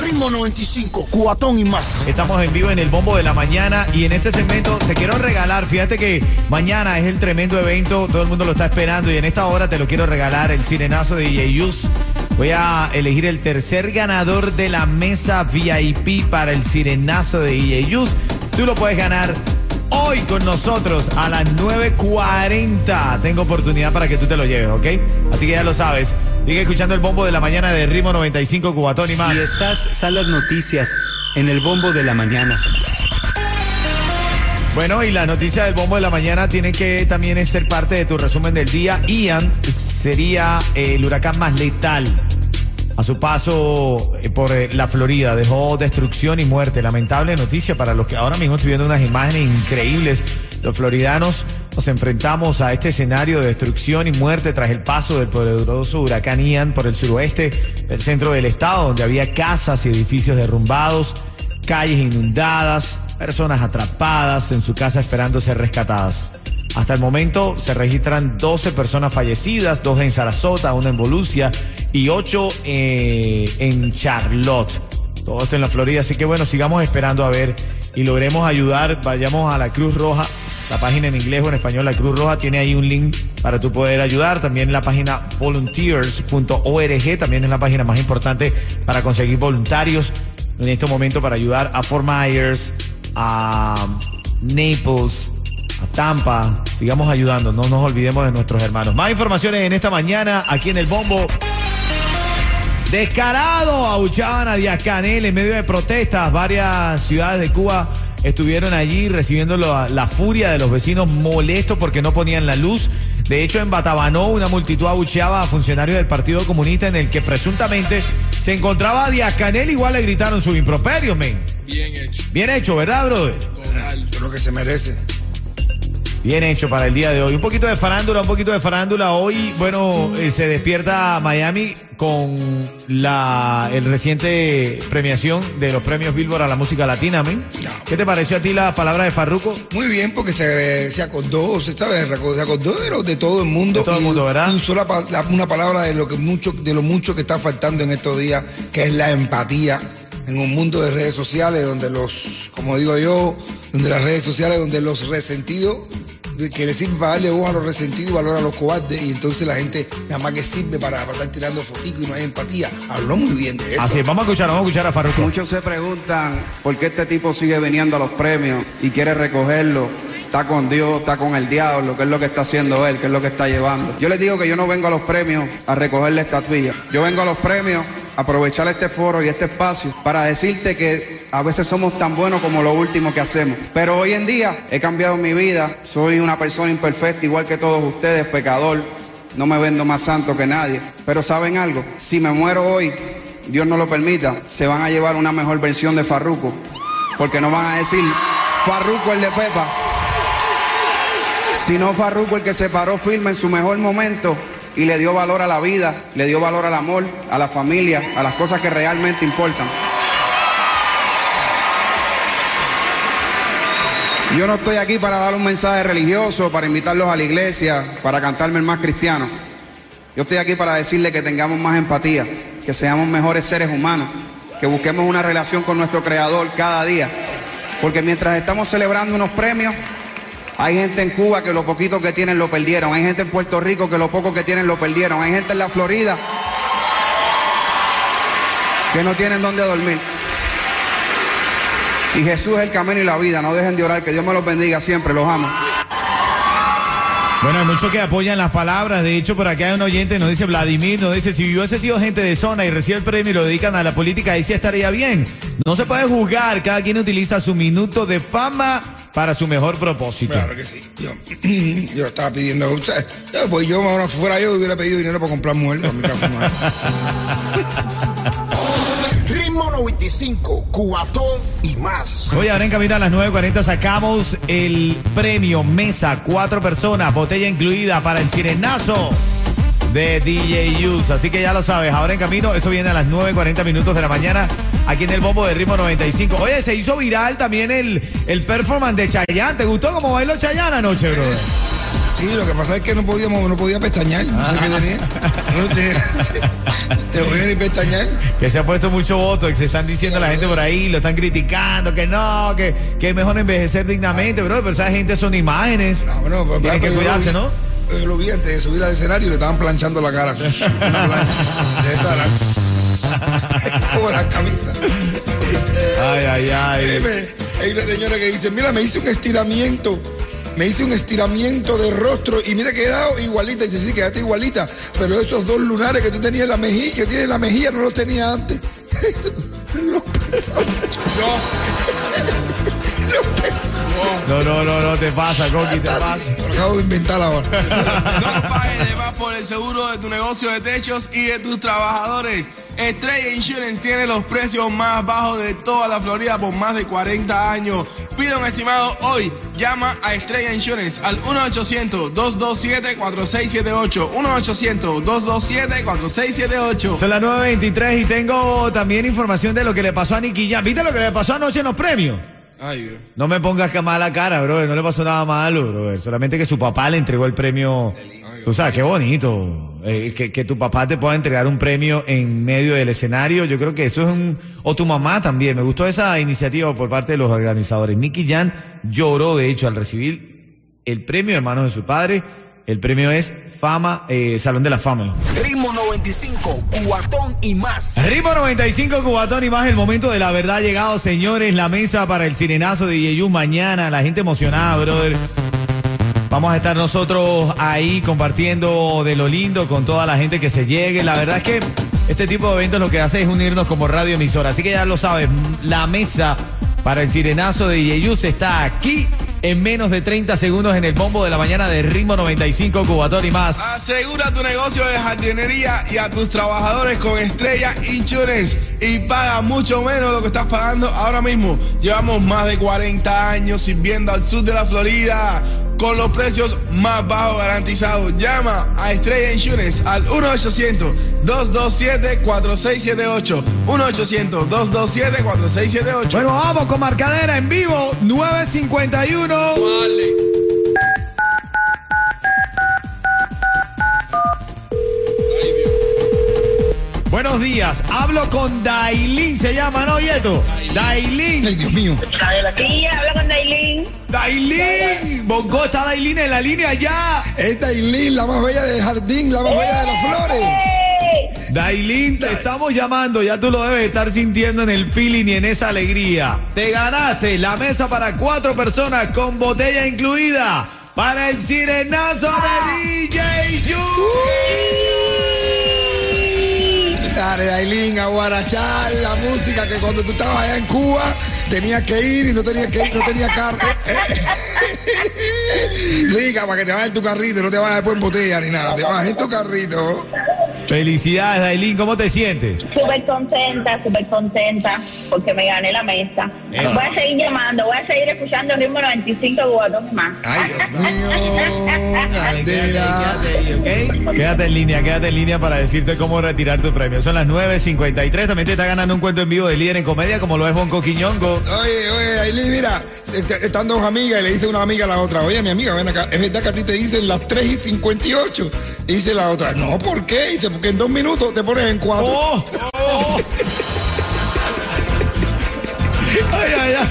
Ritmo 95, cuatón y más. Estamos en vivo en el Bombo de la Mañana y en este segmento te quiero regalar, fíjate que mañana es el tremendo evento, todo el mundo lo está esperando y en esta hora te lo quiero regalar, el sirenazo de DJ Voy a elegir el tercer ganador de la mesa VIP para el sirenazo de DJ Tú lo puedes ganar hoy con nosotros a las 9.40. Tengo oportunidad para que tú te lo lleves, ¿ok? Así que ya lo sabes. Sigue escuchando el bombo de la mañana de Ritmo 95 Cubatón y más. Y estas son las noticias en el bombo de la mañana. Bueno, y la noticia del bombo de la mañana tiene que también ser parte de tu resumen del día. Ian sería el huracán más letal a su paso eh, por eh, la Florida. Dejó destrucción y muerte. Lamentable noticia para los que ahora mismo estoy viendo unas imágenes increíbles. Los floridanos nos enfrentamos a este escenario de destrucción y muerte tras el paso del poderoso huracán Ian por el suroeste del centro del estado, donde había casas y edificios derrumbados, calles inundadas, personas atrapadas en su casa esperando ser rescatadas. Hasta el momento se registran 12 personas fallecidas, dos en Sarasota, una en Volusia y ocho eh, en Charlotte. Todo esto en la Florida. Así que bueno, sigamos esperando a ver y logremos ayudar. Vayamos a la Cruz Roja la página en inglés o en español, la Cruz Roja, tiene ahí un link para tú poder ayudar. También la página volunteers.org, también es la página más importante para conseguir voluntarios en este momento para ayudar a Fort Myers, a Naples, a Tampa. Sigamos ayudando, no nos olvidemos de nuestros hermanos. Más informaciones en esta mañana aquí en el Bombo. Descarado, abuchaban a Díaz Canel en medio de protestas. Varias ciudades de Cuba estuvieron allí recibiendo la, furia de los vecinos molestos porque no ponían la luz. De hecho, en Batabanó una multitud abucheaba a funcionarios del Partido Comunista en el que presuntamente se encontraba Díaz Canel. Igual le gritaron su improperio, men. Bien hecho. Bien hecho, ¿verdad, brother? Lo que se merece. Bien hecho para el día de hoy. Un poquito de farándula, un poquito de farándula. Hoy, bueno, eh, se despierta Miami con la el reciente premiación de los premios Billboard a la música latina, ¿men? ¿Qué te pareció a ti la palabra de Farruko? Muy bien, porque se, se acordó, se, sabe, se acordó de, de, todo el mundo. De todo el mundo, ¿verdad? Y usó una palabra de lo que mucho, de lo mucho que está faltando en estos días, que es la empatía en un mundo de redes sociales donde los, como digo yo, donde las redes sociales, donde los resentidos que le sirve para darle voz a los resentidos y valor a los cobardes y entonces la gente nada más que sirve para, estar tirando fotitos y no hay empatía. Habló muy bien de eso. Así vamos a escuchar, vamos a escuchar a Farruko. Muchos se preguntan por qué este tipo sigue viniendo a los premios y quiere recogerlo está con Dios, está con el diablo, qué es lo que está haciendo él, qué es lo que está llevando. Yo les digo que yo no vengo a los premios a recogerle estatuilla. Yo vengo a los premios a aprovechar este foro y este espacio para decirte que a veces somos tan buenos como lo último que hacemos. Pero hoy en día he cambiado mi vida, soy una persona imperfecta igual que todos ustedes, pecador. No me vendo más santo que nadie. Pero ¿saben algo? Si me muero hoy, Dios no lo permita, se van a llevar una mejor versión de Farruco. Porque no van a decir Farruco el de Pepa sino Farruko el que se paró firme en su mejor momento y le dio valor a la vida, le dio valor al amor, a la familia, a las cosas que realmente importan. Yo no estoy aquí para dar un mensaje religioso, para invitarlos a la iglesia, para cantarme el más cristiano. Yo estoy aquí para decirle que tengamos más empatía, que seamos mejores seres humanos, que busquemos una relación con nuestro Creador cada día. Porque mientras estamos celebrando unos premios, hay gente en Cuba que lo poquito que tienen lo perdieron. Hay gente en Puerto Rico que lo poco que tienen lo perdieron. Hay gente en la Florida que no tienen dónde dormir. Y Jesús es el camino y la vida. No dejen de orar. Que Dios me los bendiga siempre. Los amo. Bueno, hay muchos que apoyan las palabras. De hecho, por acá hay un oyente, nos dice Vladimir, nos dice, si hubiese sido gente de zona y recibe el premio y lo dedican a la política, ahí sí estaría bien. No se puede juzgar, cada quien utiliza su minuto de fama para su mejor propósito. Claro que sí. Yo, yo estaba pidiendo, o sea, pues yo, ahora fuera yo, hubiera pedido dinero para comprar para mi casa. Ritmo 95, cuatón y más. Hoy ahora en camino a las 9.40 sacamos el premio Mesa, cuatro personas, botella incluida para el sirenazo de DJ Use. Así que ya lo sabes, ahora en camino, eso viene a las 9.40 minutos de la mañana aquí en el bombo de ritmo 95. Oye, se hizo viral también el, el performance de Chayanne. ¿Te gustó cómo bailó Chayanne anoche, brother? Sí, lo que pasa es que no podíamos, no podía pestañear. No sé qué tenía. No tenía. Te voy a ni pestañear. Que se ha puesto mucho voto, que se están diciendo la gente por ahí, lo están criticando, que no, que, que es mejor envejecer dignamente, bro, pero esa gente son imágenes. No, bueno, Tienen que cuidarse, ¿no? Lo vi antes de subir al escenario y le estaban planchando la cara. Una plancha. Como la camisa. Ay, ay, ay. Hay una señora que dice, mira, me hice un estiramiento. Me hice un estiramiento de rostro y mira que he quedado igualita. Y dice, sí, quedaste igualita. Pero esos dos lunares que tú tenías en la mejilla, que tienes en la mejilla, no los tenía antes. No. No, no, no, no, te pasa, Coqui, te pasa. Lo acabo de inventar ahora. No pagues de más por el seguro de tu negocio de techos y de tus trabajadores. Estrella Insurance tiene los precios más bajos de toda la Florida por más de 40 años. Pide un estimado hoy. Llama a Estrella Insurance al 1-800-227-4678. 1-800-227-4678. Son las 9.23 y tengo también información de lo que le pasó a Nicky Jam. ¿Viste lo que le pasó anoche en los premios? No me pongas que mala cara, bro. No le pasó nada malo, bro. Solamente que su papá le entregó el premio. Tú sabes, qué bonito. Eh, que, que tu papá te pueda entregar un premio en medio del escenario. Yo creo que eso es un. O tu mamá también. Me gustó esa iniciativa por parte de los organizadores. Nicky Jan lloró, de hecho, al recibir el premio en manos de su padre. El premio es Fama, eh, Salón de la Fama. Ritmo 95, cuatón y más. Ritmo 95 Cubatón y más el momento de la verdad ha llegado, señores. La mesa para el sirenazo de Yeyu mañana. La gente emocionada, brother. Vamos a estar nosotros ahí compartiendo de lo lindo con toda la gente que se llegue. La verdad es que este tipo de eventos lo que hace es unirnos como radio emisora. Así que ya lo sabes, la mesa para el sirenazo de Yeyus está aquí en menos de 30 segundos en el bombo de la mañana de Ritmo 95 Cubatón y más. Asegura tu negocio de jardinería y a tus trabajadores con Estrella Insurance y paga mucho menos lo que estás pagando ahora mismo. Llevamos más de 40 años sirviendo al sur de la Florida con los precios más bajos garantizados. Llama a Estrella Insurance al 1-800-227-4678. 1-800-227-4678. Bueno, vamos con Marcadera en vivo, 951. Vale. Buenos días, hablo con Dailin, se llama, ¿no, Yeto? Dailin, Ay, Dios mío. Sí, habla con Dailin. Dailin, Bongo, está Dailin en la línea ya. Esta Aileen, la más bella del jardín, la más bella de las flores. ¡Ey! Dailin, te estamos llamando, ya tú lo debes estar sintiendo en el feeling y en esa alegría. Te ganaste la mesa para cuatro personas con botella incluida para el sirenazo de DJ Yu. Dale, Dailín, a guarachar la música que cuando tú estabas allá en Cuba tenías que ir y no tenías que ir, no tenía carro. Liga, para que te vayas en tu carrito y no te vayas después en botella ni nada. Te vas en tu carrito. Felicidades, Dailin, ¿cómo te sientes? Súper contenta, súper contenta, porque me gané la mesa. Eso. Voy a seguir llamando, voy a seguir escuchando el ritmo 95 cubatón más. Ay, Dios mío, Candela. ¿ok? Quédate en línea, quédate en línea para decirte cómo retirar tu premio. Son las 9.53, también te está ganando un cuento en vivo de líder en comedia como lo es Bonco Quiñongo. Oye, oye, Aileen, mira, están dos amigas y le dice una amiga a la otra, oye, mi amiga, ven acá, es verdad que a ti te dicen las 3 y 58. Y dice la otra, no, ¿por qué? Dice, porque en dos minutos te pones en cuatro. ¡Oh! ¡Oh! ¡Ay, ay, ay!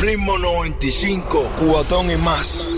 Ritmo 95, cuatón y más.